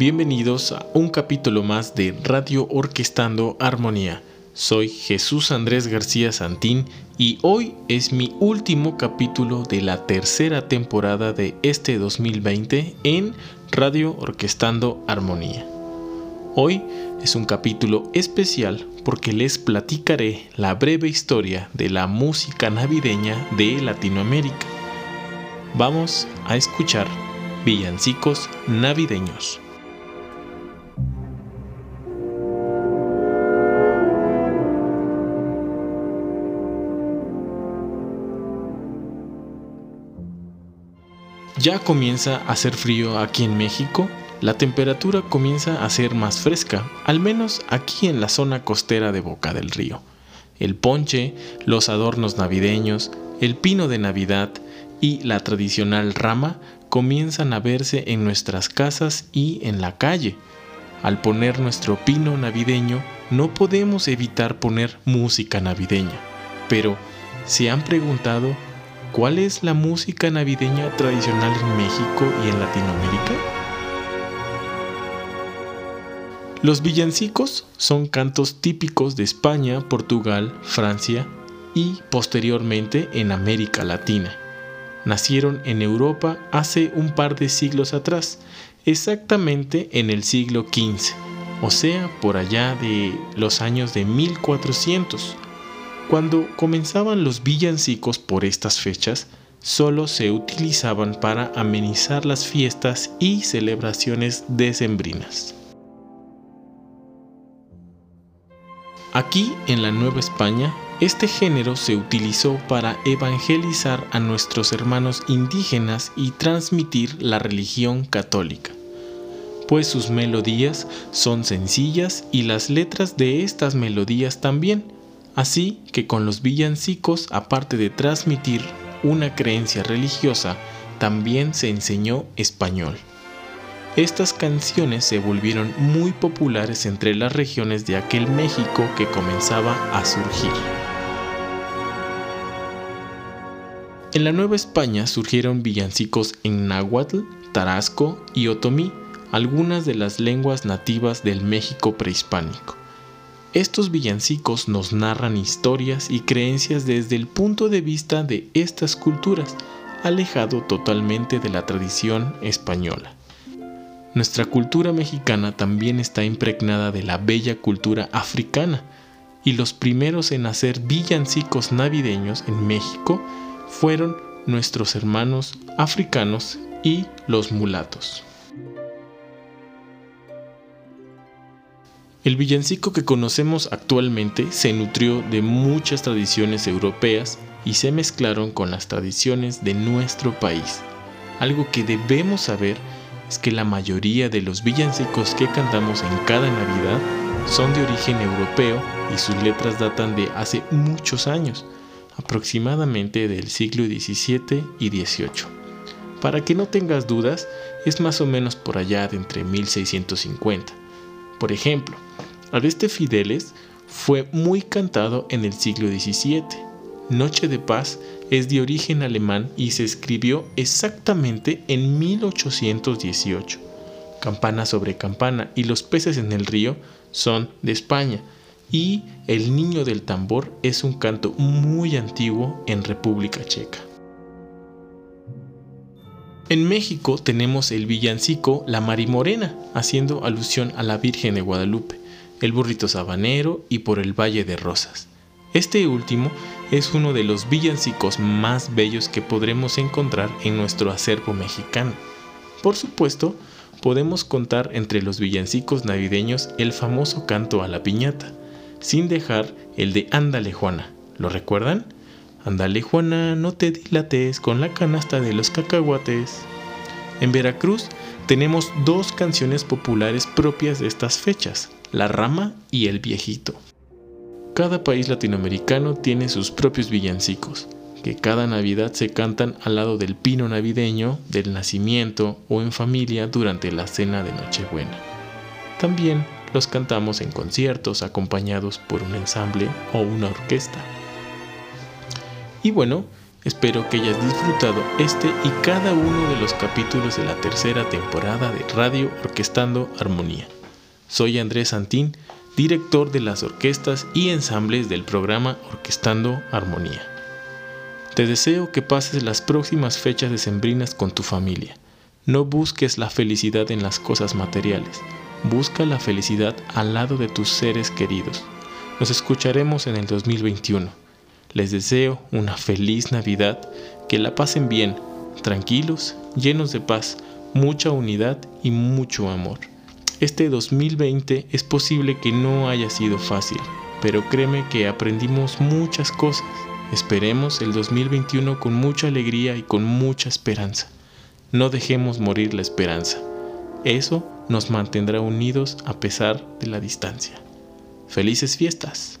Bienvenidos a un capítulo más de Radio Orquestando Armonía. Soy Jesús Andrés García Santín y hoy es mi último capítulo de la tercera temporada de este 2020 en Radio Orquestando Armonía. Hoy es un capítulo especial porque les platicaré la breve historia de la música navideña de Latinoamérica. Vamos a escuchar villancicos navideños. Ya comienza a hacer frío aquí en México, la temperatura comienza a ser más fresca, al menos aquí en la zona costera de Boca del Río. El ponche, los adornos navideños, el pino de Navidad y la tradicional rama comienzan a verse en nuestras casas y en la calle. Al poner nuestro pino navideño, no podemos evitar poner música navideña. Pero, ¿se han preguntado ¿Cuál es la música navideña tradicional en México y en Latinoamérica? Los villancicos son cantos típicos de España, Portugal, Francia y posteriormente en América Latina. Nacieron en Europa hace un par de siglos atrás, exactamente en el siglo XV, o sea, por allá de los años de 1400 cuando comenzaban los villancicos por estas fechas, solo se utilizaban para amenizar las fiestas y celebraciones decembrinas. Aquí en la Nueva España, este género se utilizó para evangelizar a nuestros hermanos indígenas y transmitir la religión católica, pues sus melodías son sencillas y las letras de estas melodías también, Así que con los villancicos, aparte de transmitir una creencia religiosa, también se enseñó español. Estas canciones se volvieron muy populares entre las regiones de aquel México que comenzaba a surgir. En la Nueva España surgieron villancicos en náhuatl, tarasco y otomí, algunas de las lenguas nativas del México prehispánico. Estos villancicos nos narran historias y creencias desde el punto de vista de estas culturas, alejado totalmente de la tradición española. Nuestra cultura mexicana también está impregnada de la bella cultura africana, y los primeros en hacer villancicos navideños en México fueron nuestros hermanos africanos y los mulatos. El villancico que conocemos actualmente se nutrió de muchas tradiciones europeas y se mezclaron con las tradiciones de nuestro país. Algo que debemos saber es que la mayoría de los villancicos que cantamos en cada Navidad son de origen europeo y sus letras datan de hace muchos años, aproximadamente del siglo XVII y XVIII. Para que no tengas dudas, es más o menos por allá de entre 1650. Por ejemplo, Aleste Fideles fue muy cantado en el siglo XVII. Noche de Paz es de origen alemán y se escribió exactamente en 1818. Campana sobre campana y Los peces en el río son de España y El niño del tambor es un canto muy antiguo en República Checa. En México tenemos el villancico La Marimorena, haciendo alusión a la Virgen de Guadalupe el burrito sabanero y por el Valle de Rosas. Este último es uno de los villancicos más bellos que podremos encontrar en nuestro acervo mexicano. Por supuesto, podemos contar entre los villancicos navideños el famoso canto a la piñata, sin dejar el de Ándale Juana. ¿Lo recuerdan? Ándale Juana, no te dilates con la canasta de los cacahuates. En Veracruz tenemos dos canciones populares propias de estas fechas, la rama y el viejito. Cada país latinoamericano tiene sus propios villancicos, que cada Navidad se cantan al lado del pino navideño, del nacimiento o en familia durante la cena de Nochebuena. También los cantamos en conciertos acompañados por un ensamble o una orquesta. Y bueno, Espero que hayas disfrutado este y cada uno de los capítulos de la tercera temporada de Radio Orquestando Armonía. Soy Andrés Santín, director de las orquestas y ensambles del programa Orquestando Armonía. Te deseo que pases las próximas fechas decembrinas con tu familia. No busques la felicidad en las cosas materiales, busca la felicidad al lado de tus seres queridos. Nos escucharemos en el 2021. Les deseo una feliz Navidad, que la pasen bien, tranquilos, llenos de paz, mucha unidad y mucho amor. Este 2020 es posible que no haya sido fácil, pero créeme que aprendimos muchas cosas. Esperemos el 2021 con mucha alegría y con mucha esperanza. No dejemos morir la esperanza. Eso nos mantendrá unidos a pesar de la distancia. Felices fiestas.